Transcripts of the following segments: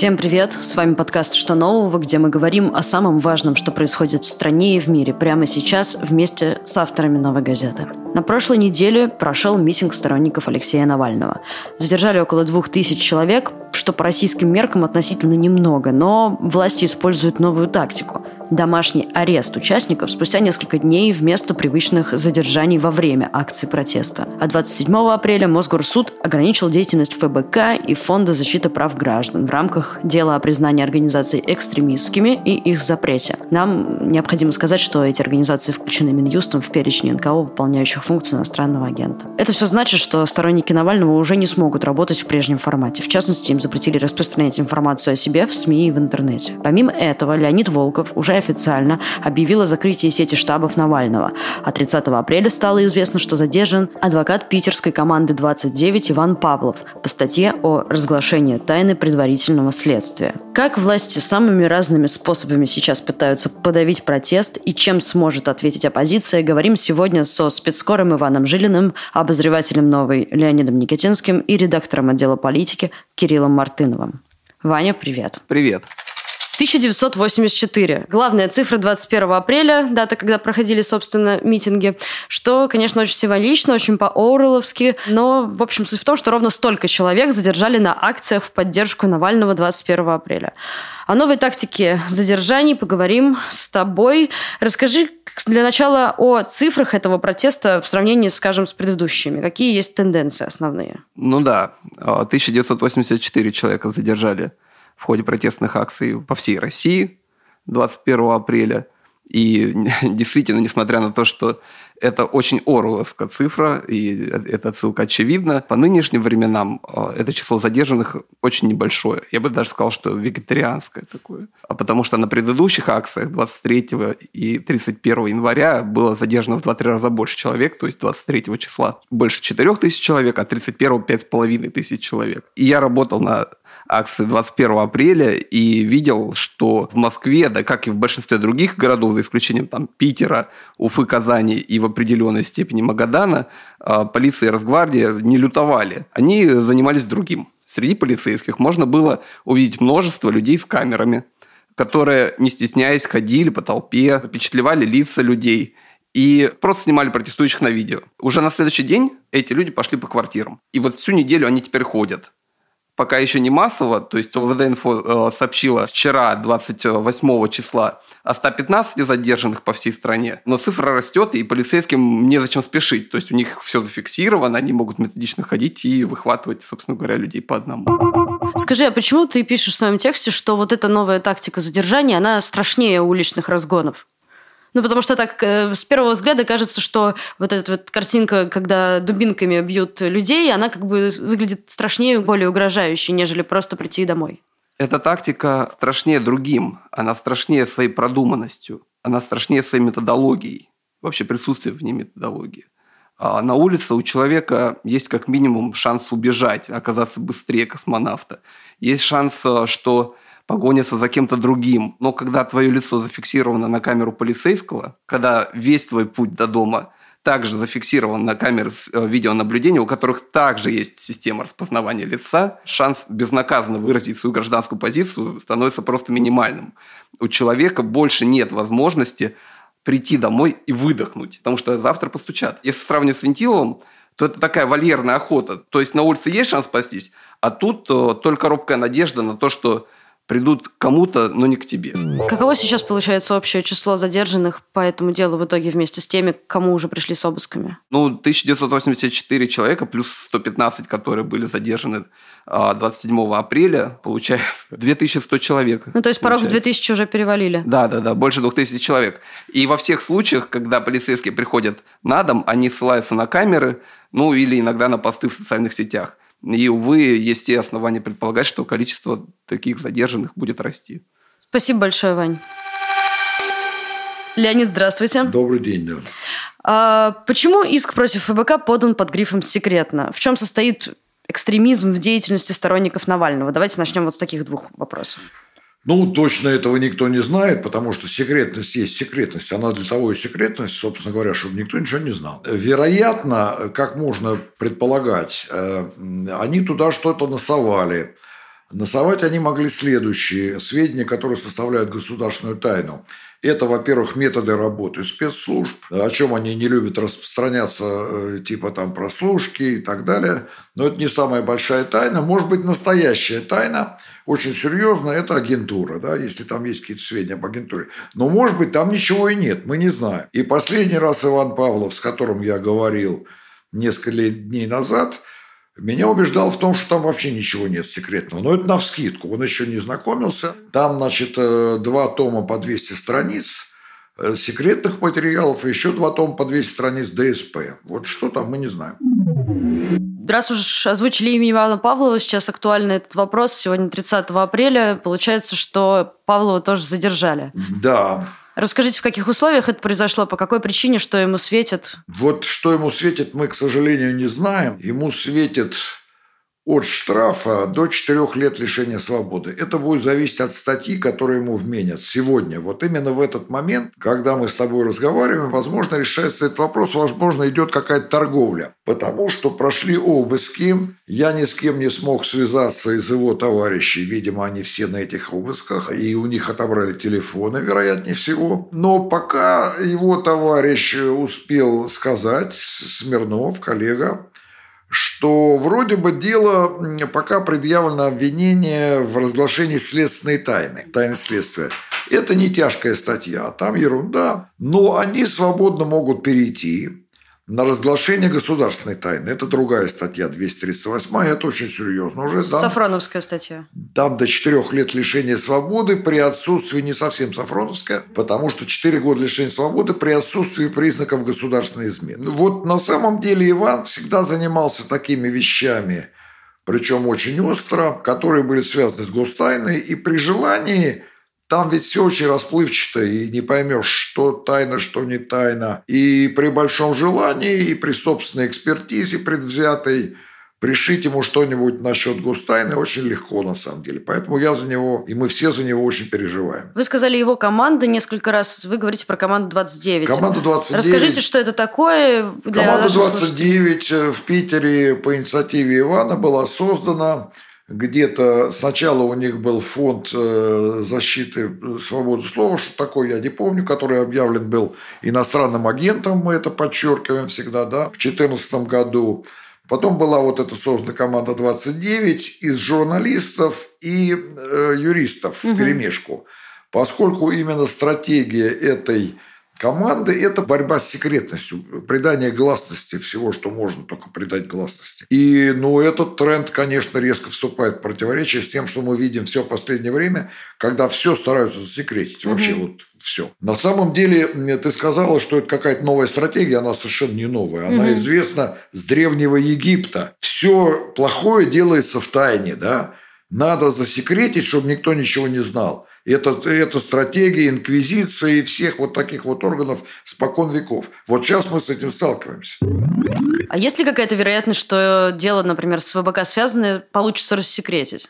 Всем привет! С вами подкаст «Что нового?», где мы говорим о самом важном, что происходит в стране и в мире прямо сейчас вместе с авторами «Новой газеты». На прошлой неделе прошел митинг сторонников Алексея Навального. Задержали около двух тысяч человек, что по российским меркам относительно немного, но власти используют новую тактику – домашний арест участников спустя несколько дней вместо привычных задержаний во время акции протеста. А 27 апреля Мосгорсуд ограничил деятельность ФБК и Фонда защиты прав граждан в рамках дела о признании организаций экстремистскими и их запрете. Нам необходимо сказать, что эти организации включены Минюстом в перечень НКО, выполняющих функцию иностранного агента. Это все значит, что сторонники Навального уже не смогут работать в прежнем формате. В частности, им запретили распространять информацию о себе в СМИ и в интернете. Помимо этого, Леонид Волков уже официально объявил о закрытии сети штабов Навального. А 30 апреля стало известно, что задержан адвокат питерской команды 29 Иван Павлов по статье о разглашении тайны предварительного следствия. Как власти самыми разными способами сейчас пытаются подавить протест и чем сможет ответить оппозиция, говорим сегодня со спецскором Иваном Жилиным, обозревателем «Новой» Леонидом Никитинским и редактором отдела политики Кириллом Мартыновым. Ваня, привет. Привет. 1984. Главная цифра 21 апреля, дата, когда проходили, собственно, митинги, что, конечно, очень символично, очень по-оуэлловски, но, в общем, суть в том, что ровно столько человек задержали на акциях в поддержку Навального 21 апреля. О новой тактике задержаний поговорим с тобой. Расскажи для начала о цифрах этого протеста в сравнении, скажем, с предыдущими. Какие есть тенденции основные? Ну да, 1984 человека задержали в ходе протестных акций по всей России 21 апреля. И действительно, несмотря на то, что это очень орловская цифра, и эта ссылка очевидна. По нынешним временам э, это число задержанных очень небольшое. Я бы даже сказал, что вегетарианское такое. А потому что на предыдущих акциях 23 и 31 января было задержано в 2-3 раза больше человек, то есть 23 числа больше 4 тысяч человек, а 31 5,5 тысяч человек. И я работал на акции 21 апреля и видел, что в Москве, да как и в большинстве других городов, за исключением там Питера, Уфы, Казани и в определенной степени Магадана, а, полиция и Росгвардия не лютовали. Они занимались другим. Среди полицейских можно было увидеть множество людей с камерами, которые, не стесняясь, ходили по толпе, запечатлевали лица людей и просто снимали протестующих на видео. Уже на следующий день эти люди пошли по квартирам. И вот всю неделю они теперь ходят пока еще не массово, то есть ОВД-инфо э, сообщила вчера, 28 числа, о 115 задержанных по всей стране, но цифра растет, и полицейским незачем спешить, то есть у них все зафиксировано, они могут методично ходить и выхватывать, собственно говоря, людей по одному. Скажи, а почему ты пишешь в своем тексте, что вот эта новая тактика задержания, она страшнее уличных разгонов? Ну, потому что так э, с первого взгляда кажется, что вот эта вот картинка, когда дубинками бьют людей, она как бы выглядит страшнее, более угрожающей, нежели просто прийти домой. Эта тактика страшнее другим. Она страшнее своей продуманностью. Она страшнее своей методологией. Вообще присутствие в ней методологии. А на улице у человека есть как минимум шанс убежать, оказаться быстрее космонавта. Есть шанс, э, что погонятся за кем-то другим. Но когда твое лицо зафиксировано на камеру полицейского, когда весь твой путь до дома также зафиксирован на камеры э, видеонаблюдения, у которых также есть система распознавания лица, шанс безнаказанно выразить свою гражданскую позицию становится просто минимальным. У человека больше нет возможности прийти домой и выдохнуть, потому что завтра постучат. Если сравнивать с Вентиловым, то это такая вольерная охота. То есть на улице есть шанс спастись, а тут э, только робкая надежда на то, что придут к кому-то, но не к тебе. Каково сейчас получается общее число задержанных по этому делу в итоге вместе с теми, кому уже пришли с обысками? Ну, 1984 человека плюс 115, которые были задержаны 27 а, апреля, получается 2100 человек. Ну, то есть порог в 2000 уже перевалили. Да, да, да, больше 2000 человек. И во всех случаях, когда полицейские приходят на дом, они ссылаются на камеры, ну, или иногда на посты в социальных сетях. И, увы, есть все основания предполагать, что количество таких задержанных будет расти. Спасибо большое, Вань. Леонид, здравствуйте. Добрый день, да. А, почему иск против ФБК подан под грифом «секретно»? В чем состоит экстремизм в деятельности сторонников Навального? Давайте начнем вот с таких двух вопросов. Ну, точно этого никто не знает, потому что секретность есть секретность. Она для того и секретность, собственно говоря, чтобы никто ничего не знал. Вероятно, как можно предполагать, э, они туда что-то насовали. Насовать они могли следующие сведения, которые составляют государственную тайну. Это, во-первых, методы работы спецслужб, о чем они не любят распространяться, э, типа там прослушки и так далее. Но это не самая большая тайна. Может быть, настоящая тайна, очень серьезная, это агентура, да, если там есть какие-то сведения об агентуре. Но, может быть, там ничего и нет, мы не знаем. И последний раз Иван Павлов, с которым я говорил несколько дней назад – меня убеждал в том, что там вообще ничего нет секретного. Но это на вскидку. Он еще не знакомился. Там, значит, э, два тома по 200 страниц э, секретных материалов, еще два тома по 200 страниц ДСП. Вот что там, мы не знаем. Раз уж озвучили имя Ивана Павлова, сейчас актуальный этот вопрос. Сегодня 30 апреля. Получается, что Павлова тоже задержали. Да. Расскажите, в каких условиях это произошло, по какой причине, что ему светит? Вот что ему светит, мы, к сожалению, не знаем. Ему светит от штрафа до 4 лет лишения свободы. Это будет зависеть от статьи, которую ему вменят сегодня. Вот именно в этот момент, когда мы с тобой разговариваем, возможно, решается этот вопрос, возможно, идет какая-то торговля. Потому что прошли обыски, я ни с кем не смог связаться из его товарищей. Видимо, они все на этих обысках, и у них отобрали телефоны, вероятнее всего. Но пока его товарищ успел сказать, Смирнов, коллега, что вроде бы дело пока предъявлено обвинение в разглашении следственной тайны, тайны следствия. Это не тяжкая статья, там ерунда, но они свободно могут перейти на разглашение государственной тайны. Это другая статья, 238 это очень серьезно уже. Там, Сафроновская статья. Там до 4 лет лишения свободы при отсутствии, не совсем Сафроновская, потому что 4 года лишения свободы при отсутствии признаков государственной измены. Вот на самом деле Иван всегда занимался такими вещами, причем очень остро, которые были связаны с гостайной, и при желании там ведь все очень расплывчато, и не поймешь, что тайна, что не тайна. И при большом желании, и при собственной экспертизе предвзятой пришить ему что-нибудь насчет гостайны очень легко, на самом деле. Поэтому я за него, и мы все за него очень переживаем. Вы сказали его команда несколько раз. Вы говорите про команду 29. Команда 29. Расскажите, что это такое для Команда 29 в Питере по инициативе Ивана была создана где-то сначала у них был фонд э, защиты свободы слова, что такое, я не помню, который объявлен был иностранным агентом, мы это подчеркиваем всегда, да, в 2014 году. Потом была вот эта создана команда 29 из журналистов и э, юристов угу. в перемешку. Поскольку именно стратегия этой команды – это борьба с секретностью, придание гласности всего, что можно только придать гласности. И ну, этот тренд, конечно, резко вступает в противоречие с тем, что мы видим все последнее время, когда все стараются засекретить. Вообще угу. вот все. На самом деле, ты сказала, что это какая-то новая стратегия, она совершенно не новая. Она угу. известна с древнего Египта. Все плохое делается в тайне, да. Надо засекретить, чтобы никто ничего не знал. Это, это стратегия инквизиции всех вот таких вот органов спокон веков. Вот сейчас мы с этим сталкиваемся. А есть ли какая-то вероятность, что дело, например, с ВБК связанное, получится рассекретить?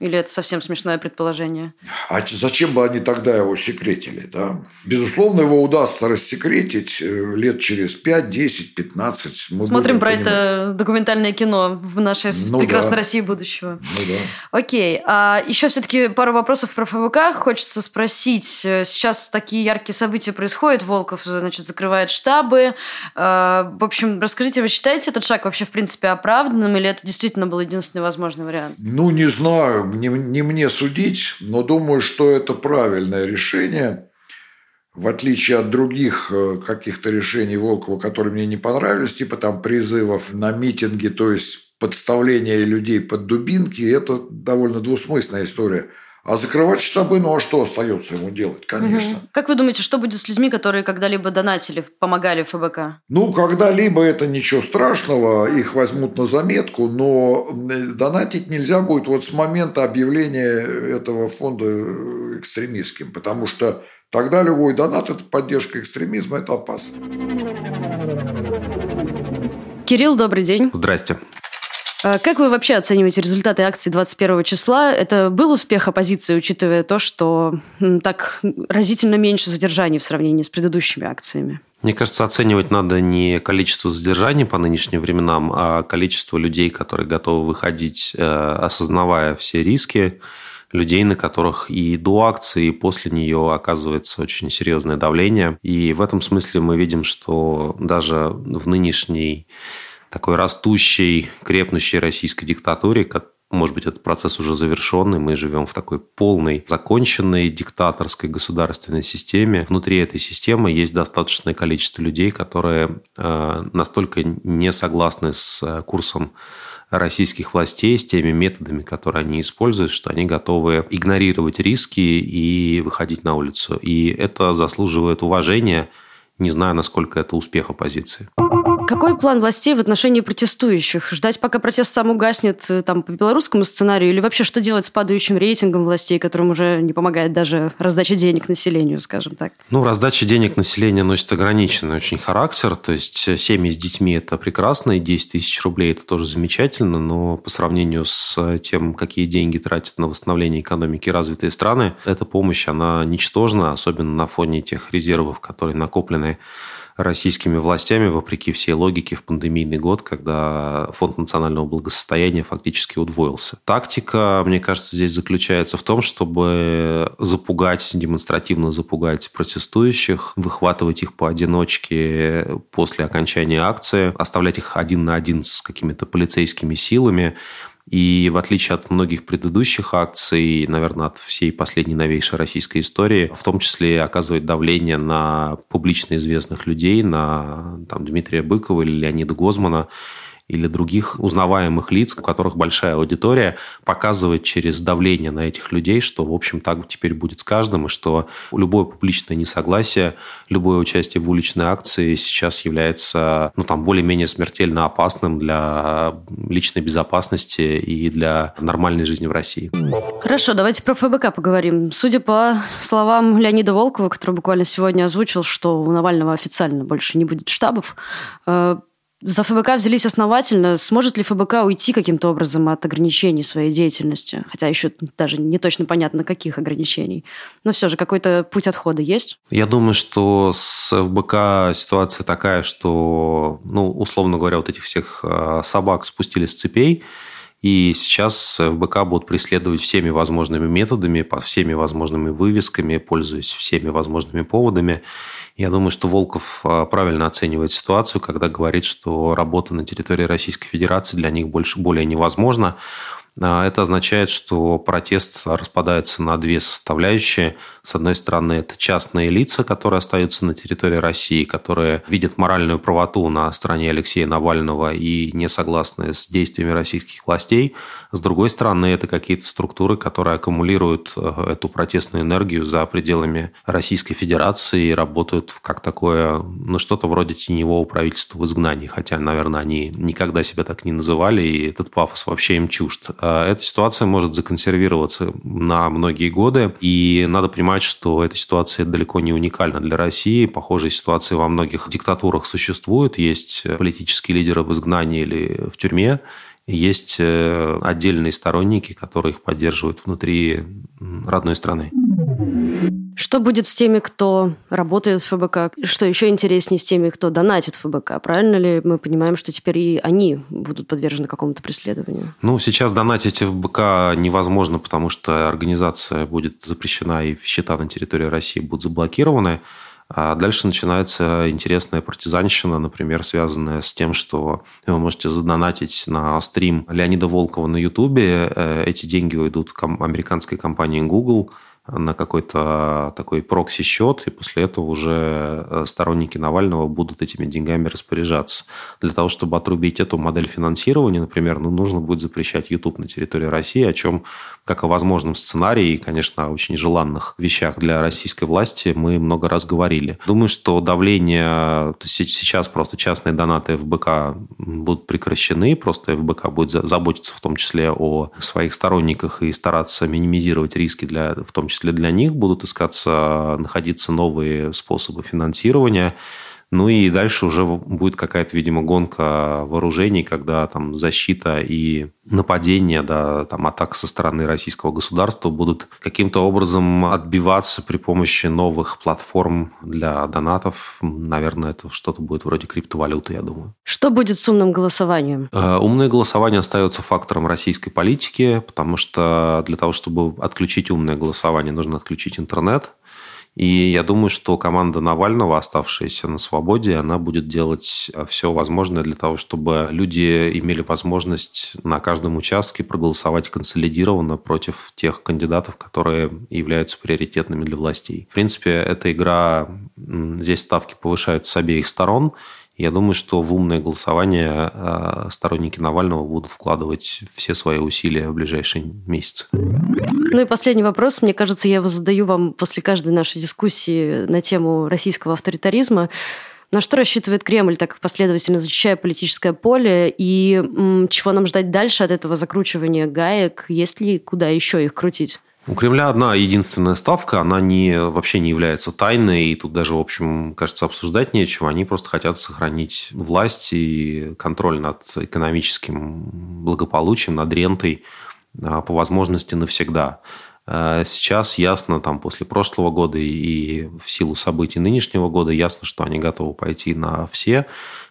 Или это совсем смешное предположение? А зачем бы они тогда его секретили? Да? Безусловно, его удастся рассекретить э, лет через 5, 10, 15. Мы Смотрим про это документальное кино в нашей ну, прекрасной да. России будущего. Ну да. Окей. А еще все-таки пару вопросов про ФВК хочется спросить. Сейчас такие яркие события происходят. Волков, значит, закрывает штабы. А, в общем, расскажите, вы считаете этот шаг вообще в принципе оправданным или это действительно был единственный возможный вариант? Ну, не знаю не, не мне судить, но думаю, что это правильное решение. В отличие от других э, каких-то решений Волкова, которые мне не понравились, типа там призывов на митинги, то есть подставление людей под дубинки, это довольно двусмысленная история. А закрывать штабы, ну а что остается ему делать, конечно. Угу. Как вы думаете, что будет с людьми, которые когда-либо донатили, помогали ФБК? Ну, когда-либо это ничего страшного, их возьмут на заметку, но донатить нельзя будет вот с момента объявления этого фонда экстремистским, потому что тогда любой донат – это поддержка экстремизма, это опасно. Кирилл, добрый день. Здрасте. А как вы вообще оцениваете результаты акции 21 числа? Это был успех оппозиции, учитывая то, что так разительно меньше задержаний в сравнении с предыдущими акциями? Мне кажется, оценивать надо не количество задержаний по нынешним временам, а количество людей, которые готовы выходить, э, осознавая все риски, людей, на которых и до акции, и после нее оказывается очень серьезное давление. И в этом смысле мы видим, что даже в нынешней такой растущей, крепнущей российской диктатуре, может быть, этот процесс уже завершенный, мы живем в такой полной, законченной диктаторской государственной системе. Внутри этой системы есть достаточное количество людей, которые э, настолько не согласны с э, курсом российских властей, с теми методами, которые они используют, что они готовы игнорировать риски и выходить на улицу. И это заслуживает уважения, не знаю, насколько это успех оппозиции. Какой план властей в отношении протестующих? Ждать, пока протест сам угаснет э, там, по белорусскому сценарию? Или вообще что делать с падающим рейтингом властей, которым уже не помогает даже раздача денег населению, скажем так? Ну, раздача денег населению носит ограниченный очень характер. То есть э, семьи с детьми – это прекрасно, и 10 тысяч рублей – это тоже замечательно, но по сравнению с тем, какие деньги тратят на восстановление экономики развитые страны, эта помощь, она ничтожна, особенно на фоне тех резервов, которые накоплены российскими властями, вопреки всей логике, в пандемийный год, когда фонд национального благосостояния фактически удвоился. Тактика, мне кажется, здесь заключается в том, чтобы запугать, демонстративно запугать протестующих, выхватывать их поодиночке после окончания акции, оставлять их один на один с какими-то полицейскими силами, и в отличие от многих предыдущих акций, наверное, от всей последней новейшей российской истории, в том числе оказывать давление на публично известных людей, на там, Дмитрия Быкова или Леонида Гозмана, или других узнаваемых лиц, у которых большая аудитория, показывает через давление на этих людей, что, в общем, так теперь будет с каждым, и что любое публичное несогласие, любое участие в уличной акции сейчас является ну, там, более-менее смертельно опасным для личной безопасности и для нормальной жизни в России. Хорошо, давайте про ФБК поговорим. Судя по словам Леонида Волкова, который буквально сегодня озвучил, что у Навального официально больше не будет штабов, э, за ФБК взялись основательно. Сможет ли ФБК уйти каким-то образом от ограничений своей деятельности? Хотя еще даже не точно понятно, каких ограничений. Но все же какой-то путь отхода есть? Я думаю, что с ФБК ситуация такая, что, ну, условно говоря, вот этих всех а, собак спустили с цепей, и сейчас ФБК будут преследовать всеми возможными методами, под всеми возможными вывесками, пользуясь всеми возможными поводами. Я думаю, что Волков а, правильно оценивает ситуацию, когда говорит, что работа на территории Российской Федерации для них больше, более невозможна. А, это означает, что протест распадается на две составляющие. С одной стороны, это частные лица, которые остаются на территории России, которые видят моральную правоту на стороне Алексея Навального и не согласны с действиями российских властей. С другой стороны, это какие-то структуры, которые аккумулируют э, эту протестную энергию за пределами Российской Федерации и работают как такое, ну, что-то вроде теневого правительства в изгнании. Хотя, наверное, они никогда себя так не называли, и этот пафос вообще им чужд. А эта ситуация может законсервироваться на многие годы, и надо понимать, понимать, что эта ситуация далеко не уникальна для России. Похожие ситуации во многих диктатурах существуют. Есть политические лидеры в изгнании или в тюрьме. Есть э, отдельные сторонники, которые их поддерживают внутри родной страны. Что будет с теми, кто работает в ФБК? Что еще интереснее с теми, кто донатит ФБК? Правильно ли мы понимаем, что теперь и они будут подвержены какому-то преследованию? Ну, сейчас донатить ФБК невозможно, потому что организация будет запрещена, и счета на территории России будут заблокированы. А дальше начинается интересная партизанщина, например, связанная с тем, что вы можете задонатить на стрим Леонида Волкова на Ютубе. Э, эти деньги уйдут американской компании Google – на какой-то такой прокси-счет, и после этого уже э, сторонники Навального будут этими деньгами распоряжаться. Для того, чтобы отрубить эту модель финансирования, например, ну, нужно будет запрещать YouTube на территории России, о чем, как о возможном сценарии и, конечно, о очень желанных вещах для российской власти мы много раз говорили. Думаю, что давление, сейчас просто частные донаты ФБК будут прекращены, просто ФБК будет заботиться в том числе о своих сторонниках и стараться минимизировать риски для, в том числе для них, будут искаться, находиться новые способы финансирования. Ну и дальше уже будет какая-то, видимо, гонка вооружений, когда там защита и нападения, да, там атак со стороны российского государства будут каким-то образом отбиваться при помощи новых платформ для донатов. Наверное, это что-то будет вроде криптовалюты, я думаю. Что будет с умным голосованием? Э, умное голосование остается фактором российской политики, потому что для того, чтобы отключить умное голосование, нужно отключить интернет. И я думаю, что команда Навального, оставшаяся на свободе, она будет делать э, все возможное для того, чтобы люди имели возможность на каждом участке проголосовать консолидированно против тех кандидатов, которые являются приоритетными для властей. В принципе, эта игра, здесь ставки повышаются с обеих сторон, я думаю, что в умное голосование э, сторонники Навального будут вкладывать все свои усилия в ближайшие месяцы. Ну и последний вопрос. Мне кажется, я его задаю вам после каждой нашей дискуссии на тему российского авторитаризма. На что рассчитывает Кремль, так последовательно защищая политическое поле, и м, чего нам ждать дальше от этого закручивания гаек? Есть ли куда еще их крутить? У Кремля одна единственная ставка, она не, вообще не является тайной, и тут даже, в общем, кажется, обсуждать нечего. Они просто хотят сохранить власть и контроль над экономическим благополучием, над рентой а, по возможности навсегда. А, сейчас ясно, там, после прошлого года и в силу событий нынешнего года, ясно, что они готовы пойти на все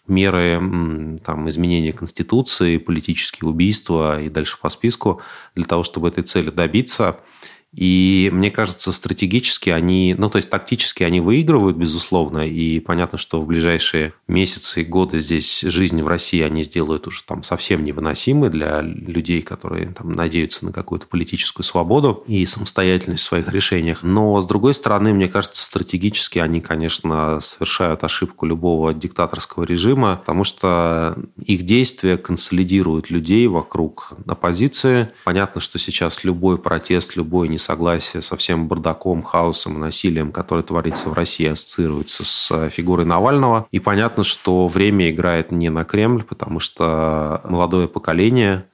меры там, изменения Конституции, политические убийства и дальше по списку для того, чтобы этой цели добиться – и мне кажется, стратегически они, ну то есть тактически они выигрывают, безусловно, и понятно, что в ближайшие месяцы и годы здесь жизнь в России они сделают уже там совсем невыносимой для людей, которые там надеются на какую-то политическую свободу и самостоятельность в своих решениях. Но с другой стороны, мне кажется, стратегически они, конечно, совершают ошибку любого диктаторского режима, потому что их действия консолидируют людей вокруг оппозиции. Понятно, что сейчас любой протест, любой несогласие со всем бардаком, хаосом насилием, которое творится в России, ассоциируется с э, фигурой Навального. И понятно, что время играет не на Кремль, потому что молодое поколение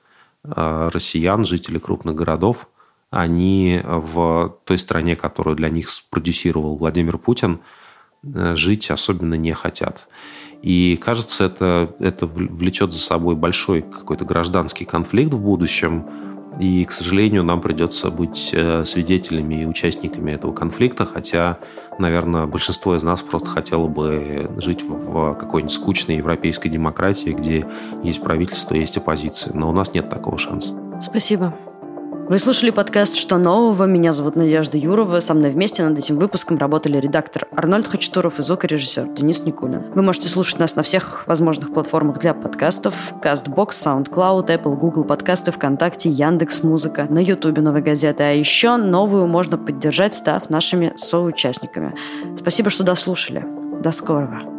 э, россиян, жители крупных городов, они в той стране, которую для них спродюсировал Владимир Путин, э, жить особенно не хотят. И кажется, это, это влечет за собой большой какой-то гражданский конфликт в будущем, и, к сожалению, нам придется быть э, свидетелями и участниками этого конфликта, хотя, наверное, большинство из нас просто хотело бы жить в какой-нибудь скучной европейской демократии, где есть правительство, есть оппозиция. Но у нас нет такого шанса. Спасибо. Вы слушали подкаст «Что нового?». Меня зовут Надежда Юрова. Со мной вместе над этим выпуском работали редактор Арнольд Хачатуров и звукорежиссер Денис Никулин. Вы можете слушать нас на всех возможных платформах для подкастов. CastBox, SoundCloud, Apple, Google подкасты, ВКонтакте, Яндекс Музыка, на Ютубе Новой газеты. А еще новую можно поддержать, став нашими соучастниками. Спасибо, что дослушали. До скорого.